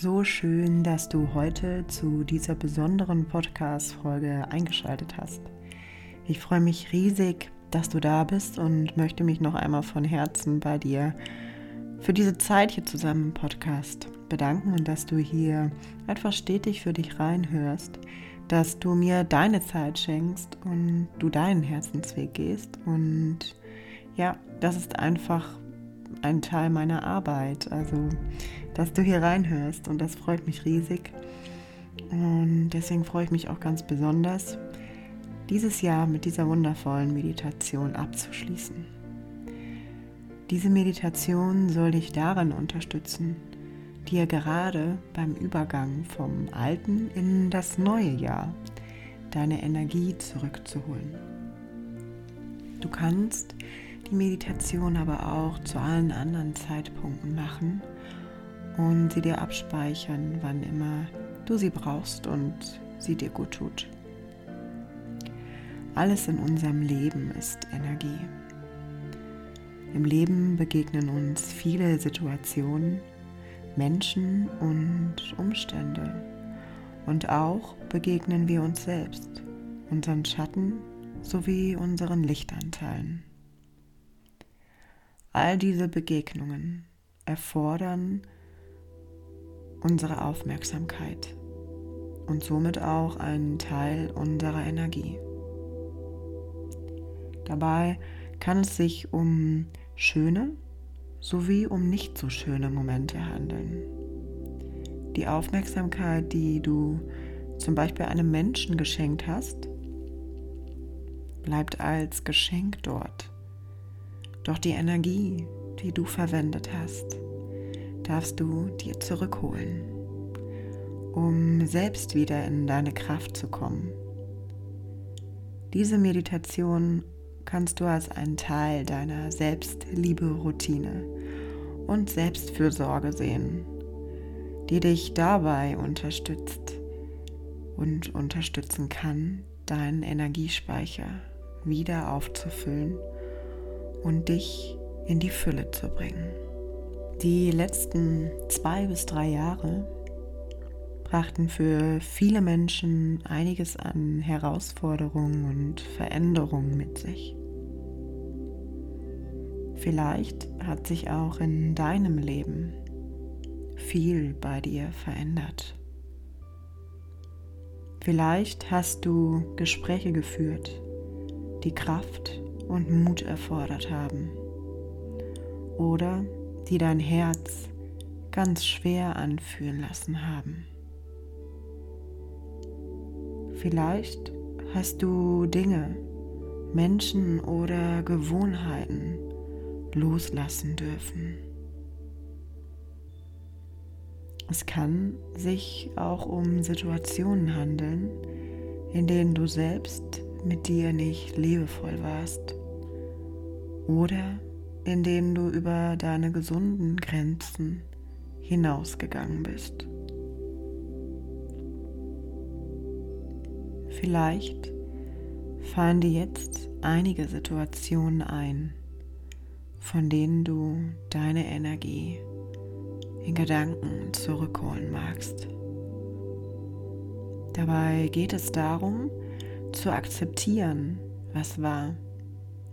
So schön, dass du heute zu dieser besonderen Podcast-Folge eingeschaltet hast. Ich freue mich riesig, dass du da bist und möchte mich noch einmal von Herzen bei dir für diese Zeit hier zusammen im Podcast bedanken und dass du hier einfach stetig für dich reinhörst, dass du mir deine Zeit schenkst und du deinen Herzensweg gehst. Und ja, das ist einfach ein Teil meiner Arbeit. Also, dass du hier reinhörst und das freut mich riesig. Und deswegen freue ich mich auch ganz besonders, dieses Jahr mit dieser wundervollen Meditation abzuschließen. Diese Meditation soll dich darin unterstützen, dir gerade beim Übergang vom alten in das neue Jahr deine Energie zurückzuholen. Du kannst die Meditation aber auch zu allen anderen Zeitpunkten machen und sie dir abspeichern, wann immer du sie brauchst und sie dir gut tut. Alles in unserem Leben ist Energie. Im Leben begegnen uns viele Situationen, Menschen und Umstände. Und auch begegnen wir uns selbst, unseren Schatten sowie unseren Lichtanteilen. All diese Begegnungen erfordern unsere Aufmerksamkeit und somit auch einen Teil unserer Energie. Dabei kann es sich um schöne sowie um nicht so schöne Momente handeln. Die Aufmerksamkeit, die du zum Beispiel einem Menschen geschenkt hast, bleibt als Geschenk dort doch die Energie, die du verwendet hast, darfst du dir zurückholen, um selbst wieder in deine Kraft zu kommen. Diese Meditation kannst du als einen Teil deiner Selbstliebe-Routine und Selbstfürsorge sehen, die dich dabei unterstützt und unterstützen kann, deinen Energiespeicher wieder aufzufüllen und dich in die Fülle zu bringen. Die letzten zwei bis drei Jahre brachten für viele Menschen einiges an Herausforderungen und Veränderungen mit sich. Vielleicht hat sich auch in deinem Leben viel bei dir verändert. Vielleicht hast du Gespräche geführt, die Kraft und Mut erfordert haben oder die dein Herz ganz schwer anfühlen lassen haben. Vielleicht hast du Dinge, Menschen oder Gewohnheiten loslassen dürfen. Es kann sich auch um Situationen handeln, in denen du selbst mit dir nicht liebevoll warst oder indem du über deine gesunden Grenzen hinausgegangen bist. Vielleicht fallen dir jetzt einige Situationen ein, von denen du deine Energie in Gedanken zurückholen magst. Dabei geht es darum, zu akzeptieren, was war,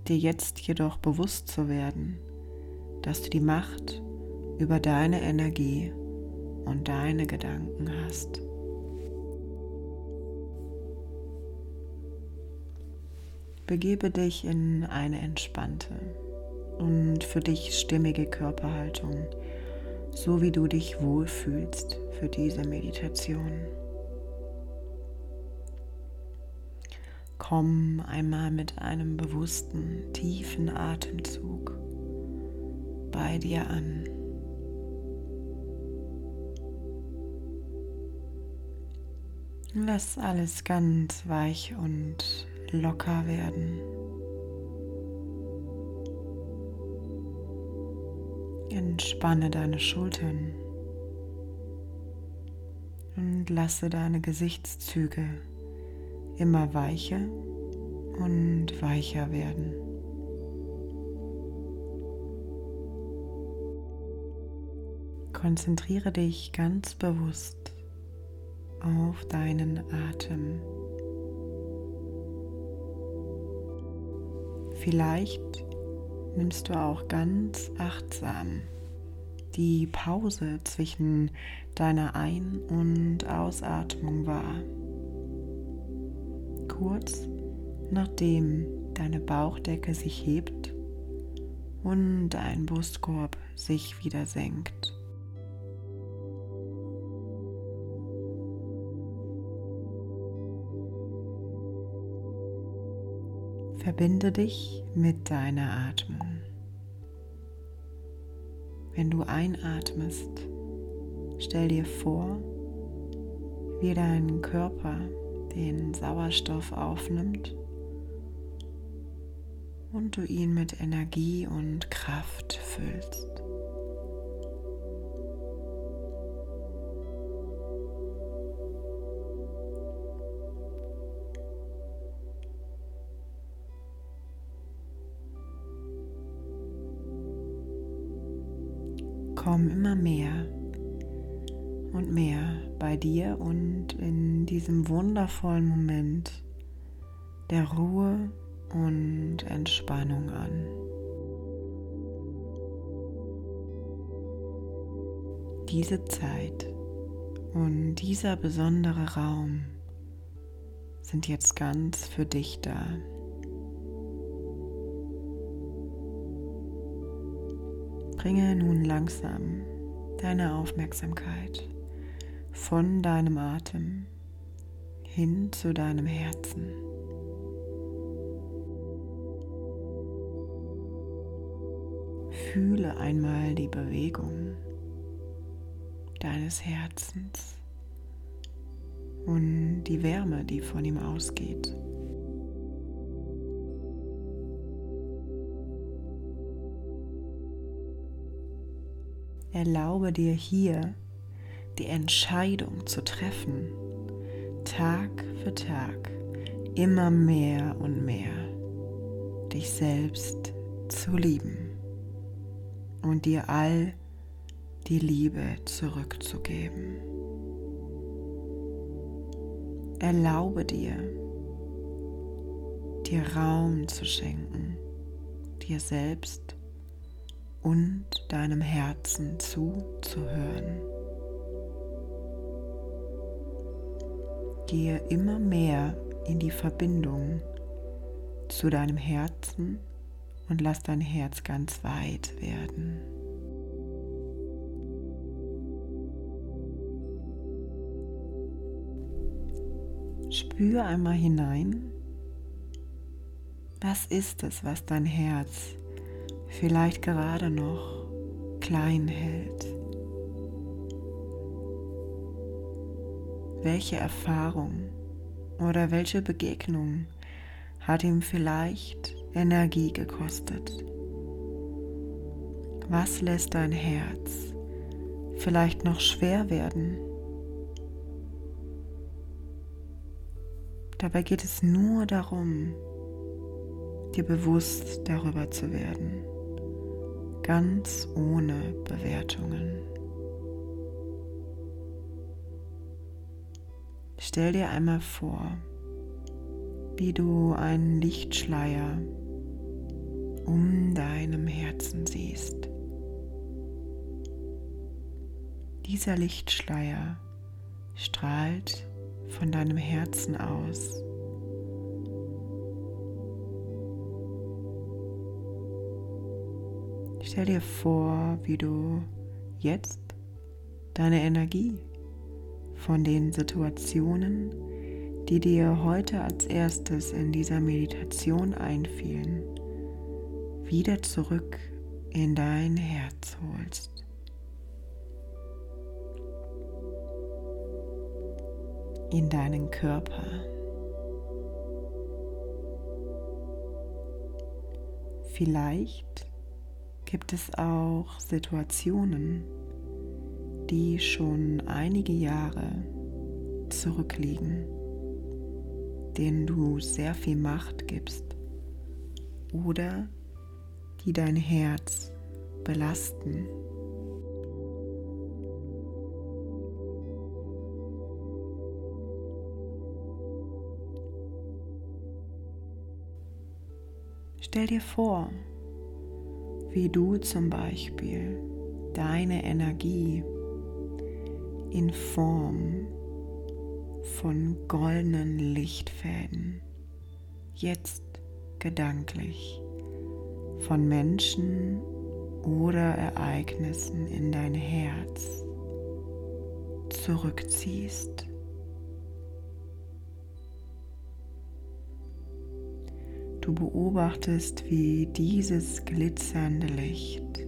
dir jetzt jedoch bewusst zu werden, dass du die Macht über deine Energie und deine Gedanken hast. Begebe dich in eine entspannte und für dich stimmige Körperhaltung, so wie du dich wohlfühlst für diese Meditation. Komm einmal mit einem bewussten, tiefen Atemzug bei dir an. Lass alles ganz weich und locker werden. Entspanne deine Schultern und lasse deine Gesichtszüge immer weicher und weicher werden. konzentriere dich ganz bewusst auf deinen Atem. Vielleicht nimmst du auch ganz achtsam die Pause zwischen deiner Ein- und Ausatmung wahr. Kurz nachdem deine Bauchdecke sich hebt und dein Brustkorb sich wieder senkt. Verbinde dich mit deiner Atmung. Wenn du einatmest, stell dir vor, wie dein Körper den Sauerstoff aufnimmt und du ihn mit Energie und Kraft füllst. Komm immer mehr und mehr bei dir und in diesem wundervollen Moment der Ruhe und Entspannung an. Diese Zeit und dieser besondere Raum sind jetzt ganz für dich da. Bringe nun langsam deine Aufmerksamkeit von deinem Atem hin zu deinem Herzen. Fühle einmal die Bewegung deines Herzens und die Wärme, die von ihm ausgeht. Erlaube dir hier die Entscheidung zu treffen, Tag für Tag immer mehr und mehr dich selbst zu lieben und dir all die Liebe zurückzugeben. Erlaube dir, dir Raum zu schenken, dir selbst und deinem Herzen zuzuhören. Gehe immer mehr in die Verbindung zu deinem Herzen und lass dein Herz ganz weit werden. Spür einmal hinein. Was ist es, was dein Herz vielleicht gerade noch klein hält? Welche Erfahrung oder welche Begegnung hat ihm vielleicht Energie gekostet? Was lässt dein Herz vielleicht noch schwer werden? Dabei geht es nur darum, dir bewusst darüber zu werden, ganz ohne Bewertungen. Stell dir einmal vor, wie du einen Lichtschleier um deinem Herzen siehst. Dieser Lichtschleier strahlt von deinem Herzen aus. Stell dir vor, wie du jetzt deine Energie von den Situationen, die dir heute als erstes in dieser Meditation einfielen, wieder zurück in dein Herz holst. In deinen Körper. Vielleicht gibt es auch Situationen, die schon einige Jahre zurückliegen, denen du sehr viel Macht gibst oder die dein Herz belasten. Stell dir vor, wie du zum Beispiel deine Energie in Form von goldenen Lichtfäden jetzt gedanklich von Menschen oder Ereignissen in dein Herz zurückziehst. Du beobachtest, wie dieses glitzernde Licht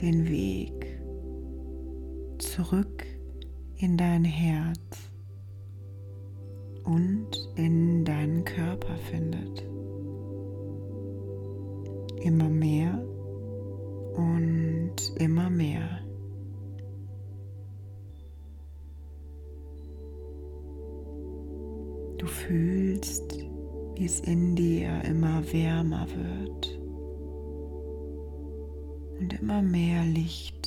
den Weg zurück in dein Herz und in deinen Körper findet. Immer mehr und immer mehr. Du fühlst, wie es in dir immer wärmer wird und immer mehr Licht,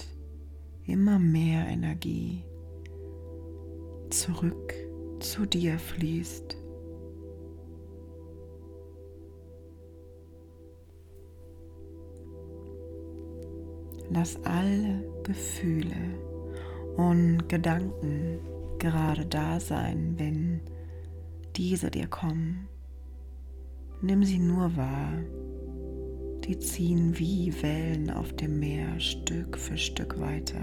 immer mehr Energie zurück zu dir fließt. Lass alle Gefühle und Gedanken gerade da sein, wenn diese dir kommen. Nimm sie nur wahr. Die ziehen wie Wellen auf dem Meer Stück für Stück weiter.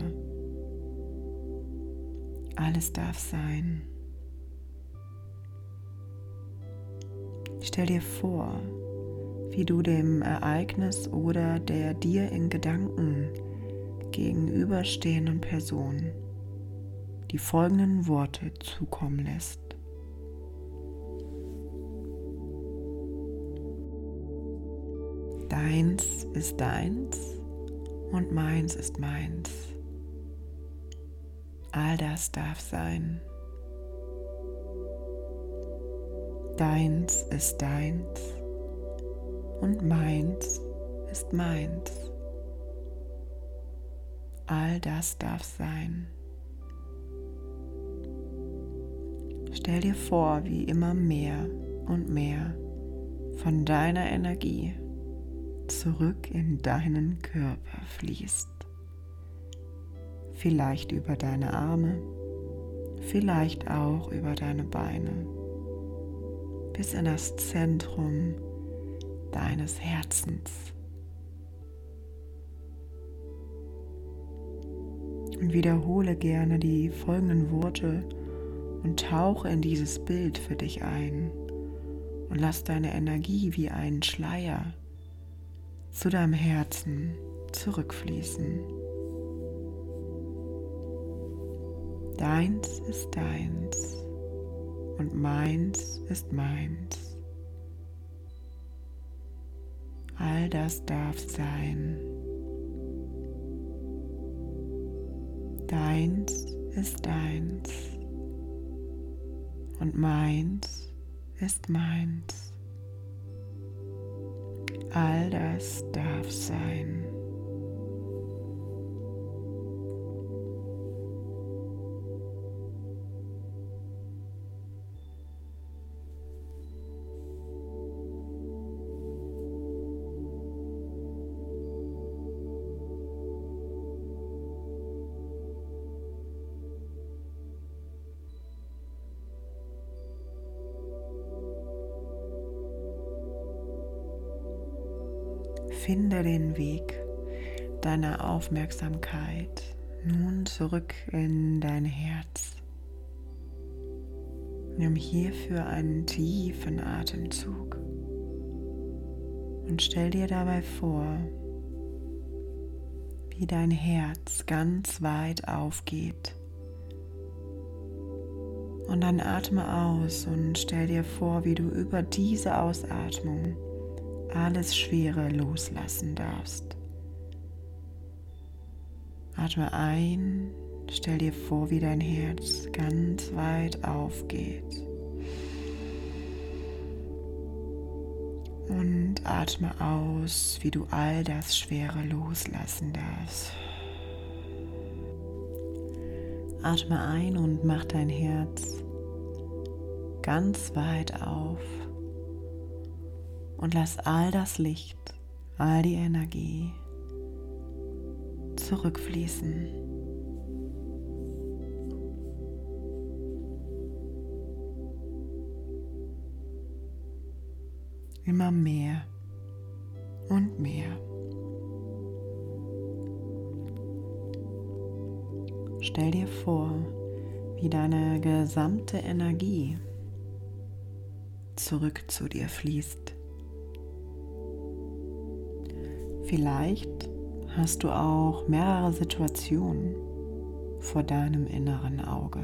Alles darf sein. Stell dir vor, wie du dem Ereignis oder der dir in Gedanken gegenüberstehenden Person die folgenden Worte zukommen lässt. Deins ist deins und meins ist meins. All das darf sein. Deins ist deins und meins ist meins. All das darf sein. Stell dir vor, wie immer mehr und mehr von deiner Energie zurück in deinen Körper fließt. Vielleicht über deine Arme, vielleicht auch über deine Beine bis in das Zentrum deines Herzens. Und wiederhole gerne die folgenden Worte und tauche in dieses Bild für dich ein und lass deine Energie wie einen Schleier zu deinem Herzen zurückfließen. Deins ist deins und meins ist meins. All das darf sein. Deins ist deins und meins ist meins. All das darf sein. Finde den Weg deiner Aufmerksamkeit nun zurück in dein Herz. Nimm hierfür einen tiefen Atemzug und stell dir dabei vor, wie dein Herz ganz weit aufgeht. Und dann atme aus und stell dir vor, wie du über diese Ausatmung alles Schwere loslassen darfst. Atme ein, stell dir vor, wie dein Herz ganz weit aufgeht. Und atme aus, wie du all das Schwere loslassen darfst. Atme ein und mach dein Herz ganz weit auf und lass all das Licht, all die Energie zurückfließen. Immer mehr und mehr. Stell dir vor, wie deine gesamte Energie zurück zu dir fließt. Vielleicht hast du auch mehrere Situationen vor deinem inneren Auge.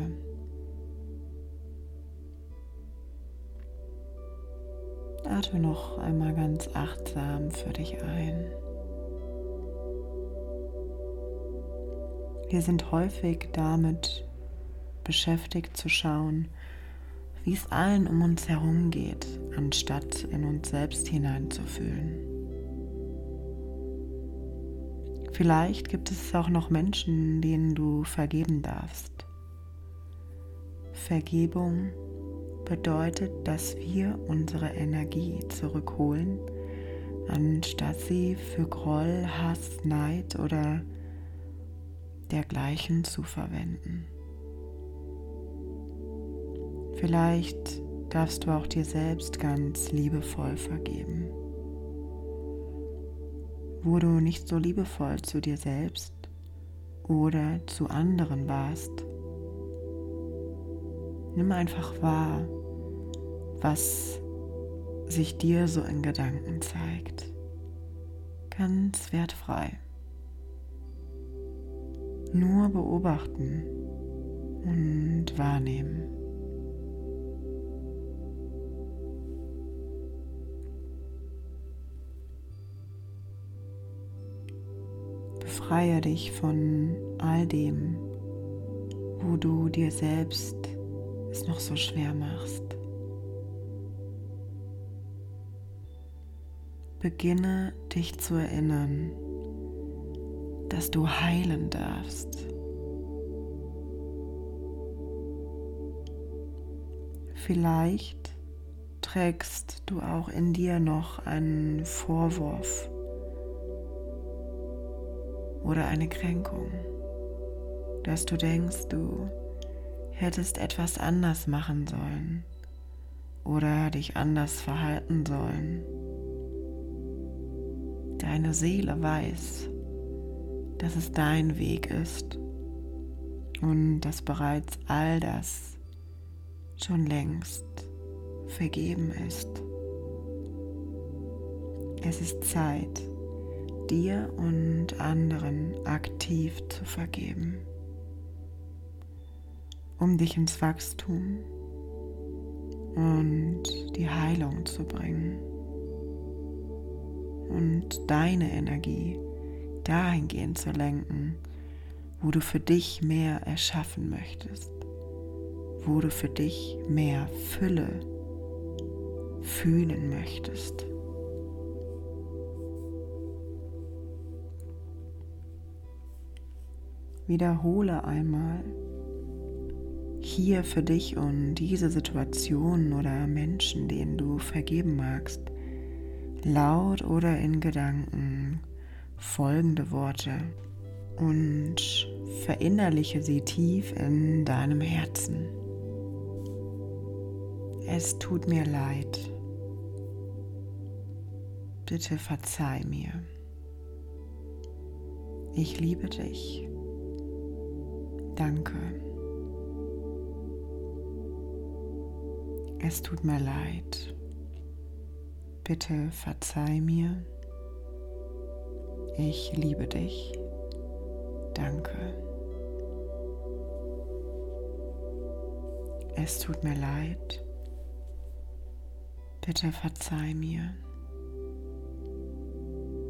Atme noch einmal ganz achtsam für dich ein. Wir sind häufig damit beschäftigt zu schauen, wie es allen um uns herum geht, anstatt in uns selbst hineinzufühlen. Vielleicht gibt es auch noch Menschen, denen du vergeben darfst. Vergebung bedeutet, dass wir unsere Energie zurückholen, anstatt sie für Groll, Hass, Neid oder dergleichen zu verwenden. Vielleicht darfst du auch dir selbst ganz liebevoll vergeben. Wo du nicht so liebevoll zu dir selbst oder zu anderen warst, nimm einfach wahr, was sich dir so in Gedanken zeigt. Ganz wertfrei. Nur beobachten und wahrnehmen. Befreie dich von all dem, wo du dir selbst es noch so schwer machst. Beginne dich zu erinnern, dass du heilen darfst. Vielleicht trägst du auch in dir noch einen Vorwurf oder eine Kränkung, dass du denkst, du hättest etwas anders machen sollen oder dich anders verhalten sollen. Deine Seele weiß, dass es dein Weg ist und dass bereits all das schon längst vergeben ist. Es ist Zeit, dir und anderen aktiv zu vergeben, um dich ins Wachstum und die Heilung zu bringen. Und deine Energie dahingehend zu lenken, wo du für dich mehr erschaffen möchtest, wo du für dich mehr Fülle fühlen möchtest. Wiederhole einmal hier für dich und diese Situationen oder Menschen, denen du vergeben magst, laut oder in Gedanken folgende Worte und verinnerliche sie tief in deinem Herzen. Es tut mir leid. Bitte verzeih mir. Ich liebe dich. Danke. Es tut mir leid. Bitte verzeih mir. Ich liebe dich. Danke. Es tut mir leid. Bitte verzeih mir.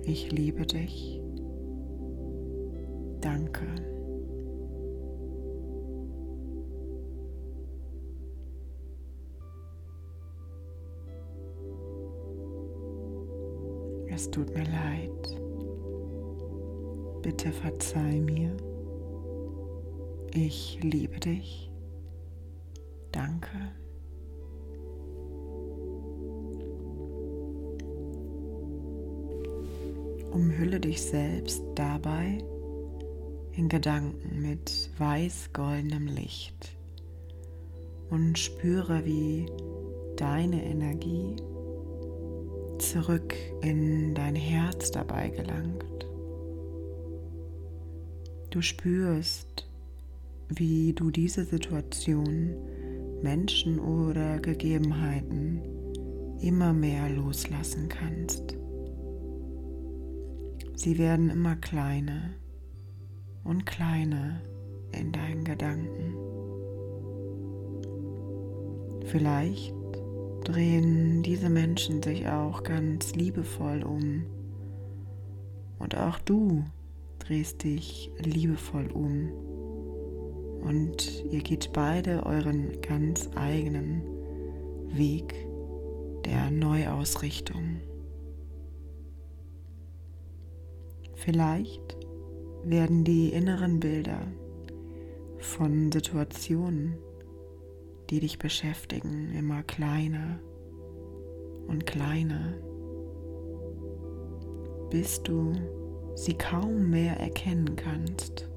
Ich liebe dich. Danke. Es tut mir leid. Bitte verzeih mir. Ich liebe dich. Danke. umhülle dich selbst dabei in Gedanken mit weiß-goldenem Licht und spüre, wie deine Energie zurück in dein Herz dabei gelangt. Du spürst, wie du diese Situation, Menschen oder Gegebenheiten immer mehr loslassen kannst. Sie werden immer kleiner und kleiner in deinen Gedanken. Vielleicht drehen diese Menschen sich auch ganz liebevoll um. Und auch du drehst dich liebevoll um. Und ihr geht beide euren ganz eigenen Weg der Neuausrichtung. Vielleicht werden die inneren Bilder von Situationen, die dich beschäftigen, immer kleiner und kleiner, bis du sie kaum mehr erkennen kannst.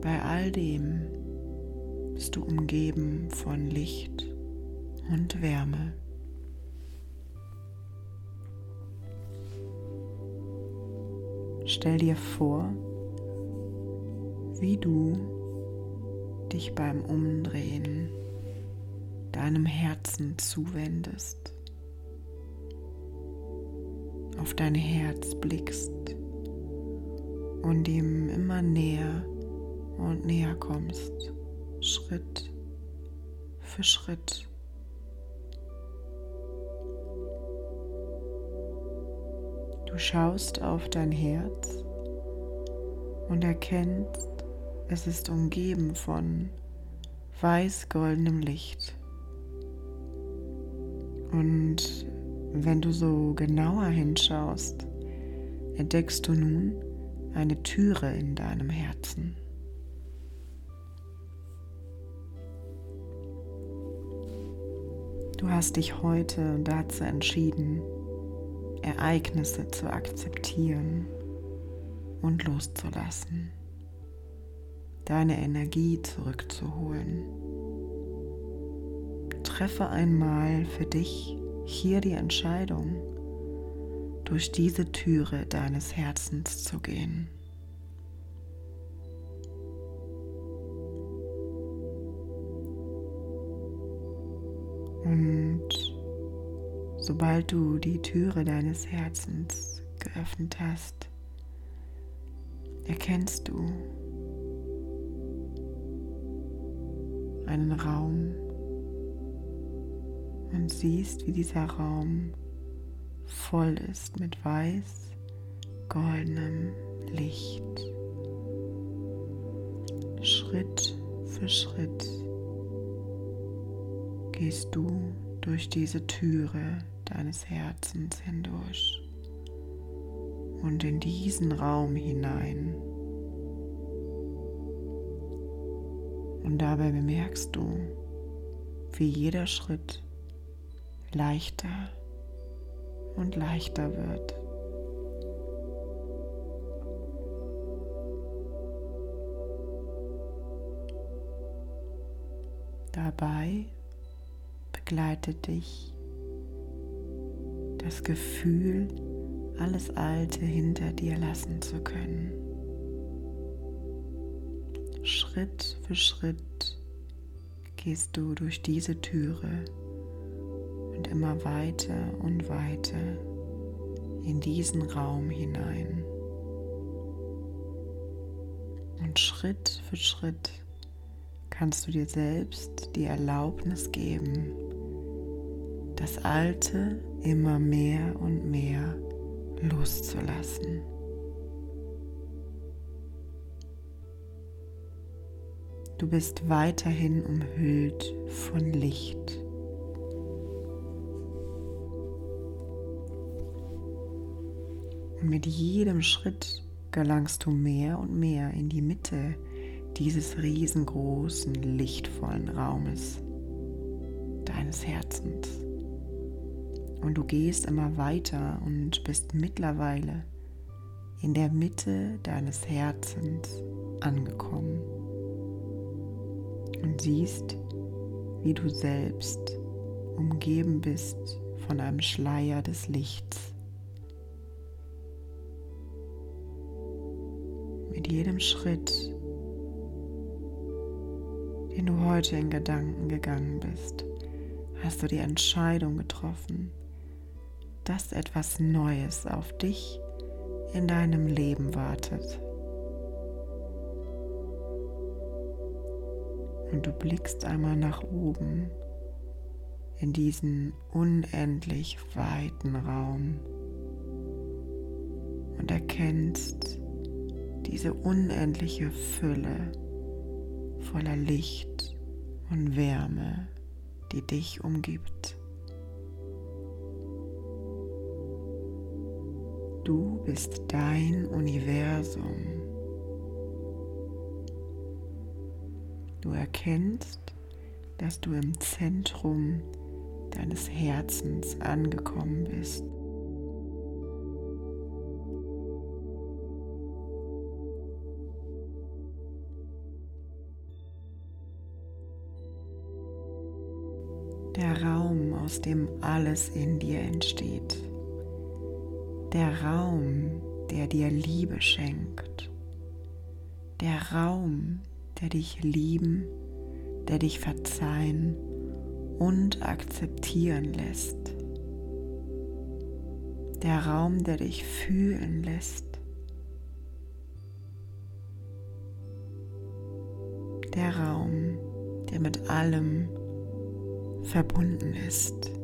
Bei all dem bist du umgeben von Licht und Wärme. Stell dir vor, wie du dich beim Umdrehen deinem Herzen zuwendest, auf dein Herz blickst und ihm immer näher und näher kommst, Schritt für Schritt. Du schaust auf dein Herz und erkennst, es ist umgeben von weiß-goldenem Licht. Und wenn du so genauer hinschaust, entdeckst du nun eine Türe in deinem Herzen. Du hast dich heute dazu entschieden, Ereignisse zu akzeptieren und loszulassen, deine Energie zurückzuholen. Treffe einmal für dich hier die Entscheidung, durch diese Türe deines Herzens zu gehen. Und sobald du die Türe deines Herzens geöffnet hast, erkennst du einen Raum und siehst, wie dieser Raum voll ist mit weiß goldenem Licht. Schritt für Schritt gehst du durch diese Türe deines Herzens hindurch und in diesen Raum hinein. Und dabei bemerkst du, wie jeder Schritt leichter und leichter wird. Dabei begleitet dich das Gefühl, alles Alte hinter dir lassen zu können. Schritt für Schritt gehst du durch diese Türe und immer weiter und weiter in diesen Raum hinein. Und Schritt für Schritt kannst du dir selbst die Erlaubnis geben, das Alte immer mehr und mehr loszulassen. Du bist weiterhin umhüllt von Licht. Und mit jedem Schritt gelangst du mehr und mehr in die Mitte dieses riesengroßen, lichtvollen Raumes. deines Herzens. Und du gehst immer weiter und bist mittlerweile in der Mitte deines Herzens angekommen. Und siehst, wie du selbst umgeben bist von einem Schleier des Lichts. Mit jedem Schritt, den du heute in Gedanken gegangen bist, hast du die Entscheidung getroffen, dass etwas Neues auf dich in deinem Leben wartet. Und du blickst einmal nach oben in diesen unendlich weiten Raum und erkennst diese unendliche Fülle voller Licht und Wärme, die dich umgibt. Du bist dein Universum. Du erkennst, dass du im Zentrum deines Herzens angekommen bist. Der Raum, aus dem alles in dir entsteht der Raum, der dir Liebe schenkt, der Raum, der dich lieben, der dich verzeihen und akzeptieren lässt, der Raum, der dich fühlen lässt, der Raum, der mit allem verbunden ist.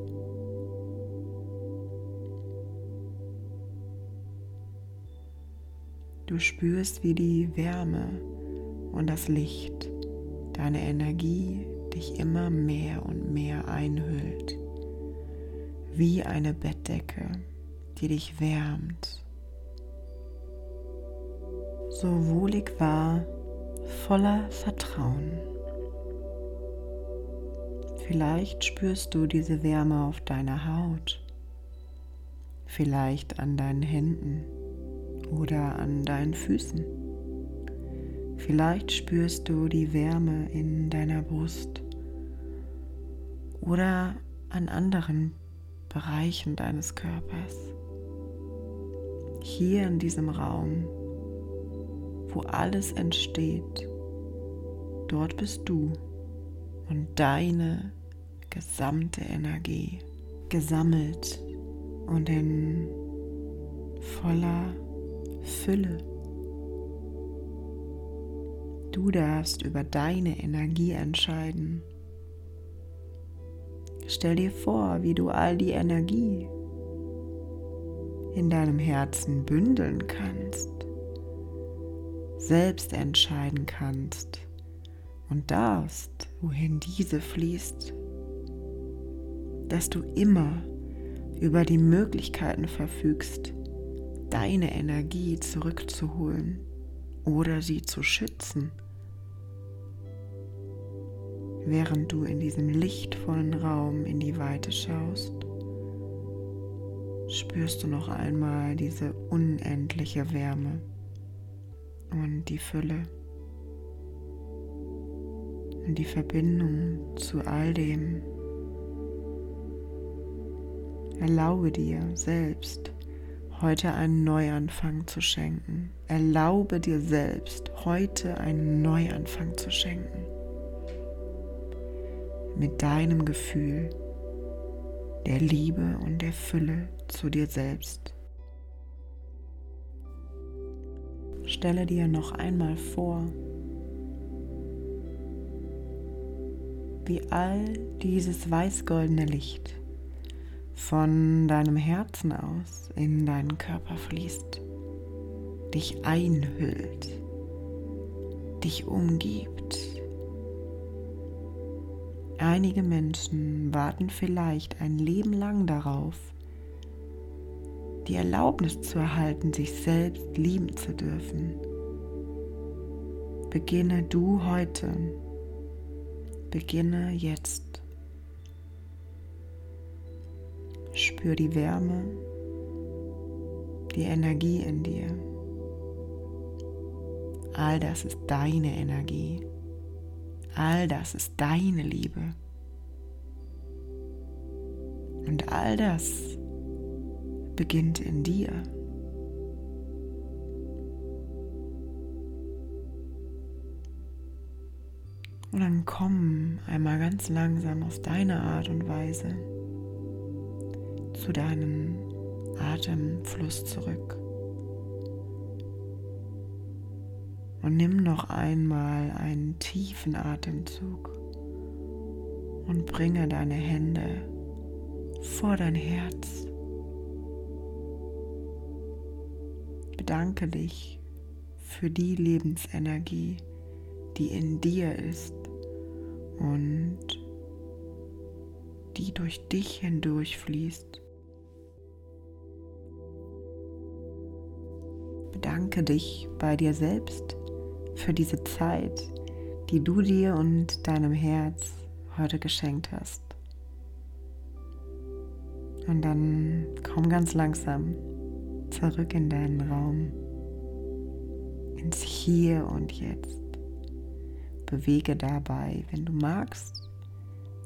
Du spürst, wie die Wärme und das Licht, deine Energie dich immer mehr und mehr einhüllt, wie eine Bettdecke, die dich wärmt. So wohlig war, voller Vertrauen. Vielleicht spürst du diese Wärme auf deiner Haut, vielleicht an deinen Händen oder an deinen Füßen. Vielleicht spürst du die Wärme in deiner Brust oder an anderen Bereichen deines Körpers. Hier in diesem Raum, wo alles entsteht, dort bist du und deine gesamte Energie gesammelt und in voller Fülle. Du darfst über deine Energie entscheiden. Stell dir vor, wie du all die Energie in deinem Herzen bündeln kannst, selbst entscheiden kannst und darfst, wohin diese fließt, dass du immer über die Möglichkeiten verfügst, deine Energie zurückzuholen oder sie zu schützen, während du in diesem lichtvollen Raum in die Weite schaust. Spürst du noch einmal diese unendliche Wärme und die Fülle und die Verbindung zu all dem. Erlaube dir selbst heute einen Neuanfang zu schenken. Erlaube dir selbst, heute einen Neuanfang zu schenken. Mit deinem Gefühl der Liebe und der Fülle zu dir selbst. Stelle dir noch einmal vor, wie all dieses weißgoldene Licht von deinem Herzen aus in deinen Körper fließt, dich einhüllt, dich umgibt. Einige Menschen warten vielleicht ein Leben lang darauf, die Erlaubnis zu erhalten, sich selbst lieben zu dürfen. Beginne du heute, beginne jetzt Spür die Wärme, die Energie in dir. All das ist deine Energie. All das ist deine Liebe. Und all das beginnt in dir. Und dann komm einmal ganz langsam auf deine Art und Weise zu deinem Atemfluss zurück. Und nimm noch einmal einen tiefen Atemzug und bringe deine Hände vor dein Herz. Bedanke dich für die Lebensenergie, die in dir ist und die durch dich hindurch fließt. Bedanke dich bei dir selbst für diese Zeit, die du dir und deinem Herz heute geschenkt hast. Und dann komm ganz langsam zurück in deinen Raum, ins Hier und Jetzt. Bewege dabei, wenn du magst,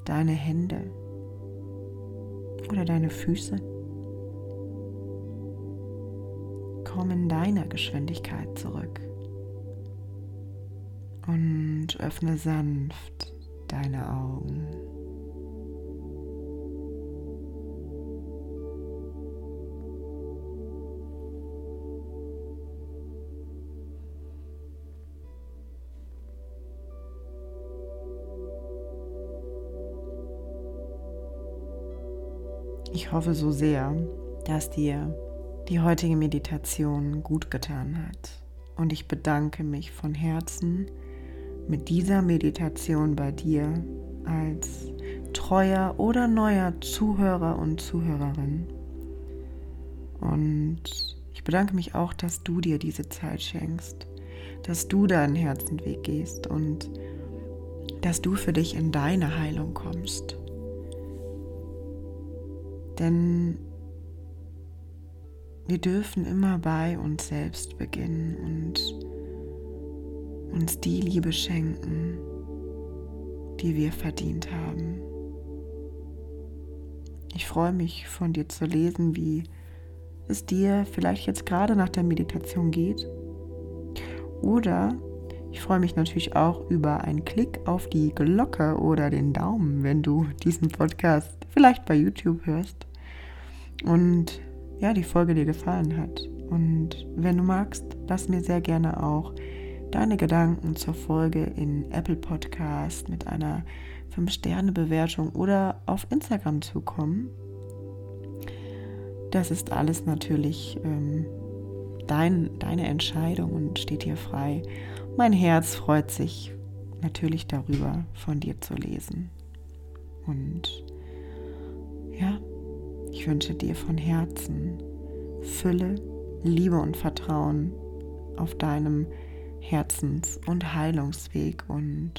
deine Hände oder deine Füße. Komm in deiner Geschwindigkeit zurück und öffne sanft deine Augen. Ich hoffe so sehr, dass dir die heutige Meditation gut getan hat. Und ich bedanke mich von Herzen mit dieser Meditation bei dir als treuer oder neuer Zuhörer und Zuhörerin. Und ich bedanke mich auch, dass du dir diese Zeit schenkst, dass du deinen Herzenweg gehst und dass du für dich in deine Heilung kommst. Denn wir dürfen immer bei uns selbst beginnen und uns die Liebe schenken, die wir verdient haben. Ich freue mich von dir zu lesen, wie es dir vielleicht jetzt gerade nach der Meditation geht. Oder ich freue mich natürlich auch über einen Klick auf die Glocke oder den Daumen, wenn du diesen Podcast vielleicht bei YouTube hörst. Und ja, die Folge dir gefallen hat. Und wenn du magst, lass mir sehr gerne auch deine Gedanken zur Folge in Apple Podcast mit einer 5-Sterne-Bewertung oder auf Instagram zukommen. Das ist alles natürlich ähm, dein, deine Entscheidung und steht dir frei. Mein Herz freut sich natürlich darüber, von dir zu lesen. Und ja, ich wünsche dir von Herzen Fülle, Liebe und Vertrauen auf deinem Herzens- und Heilungsweg und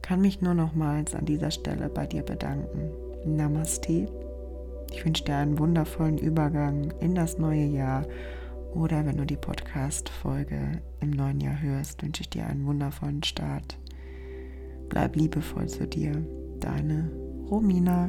kann mich nur nochmals an dieser Stelle bei dir bedanken. Namaste. Ich wünsche dir einen wundervollen Übergang in das neue Jahr oder wenn du die Podcast-Folge im neuen Jahr hörst, wünsche ich dir einen wundervollen Start. Bleib liebevoll zu dir. Deine Romina.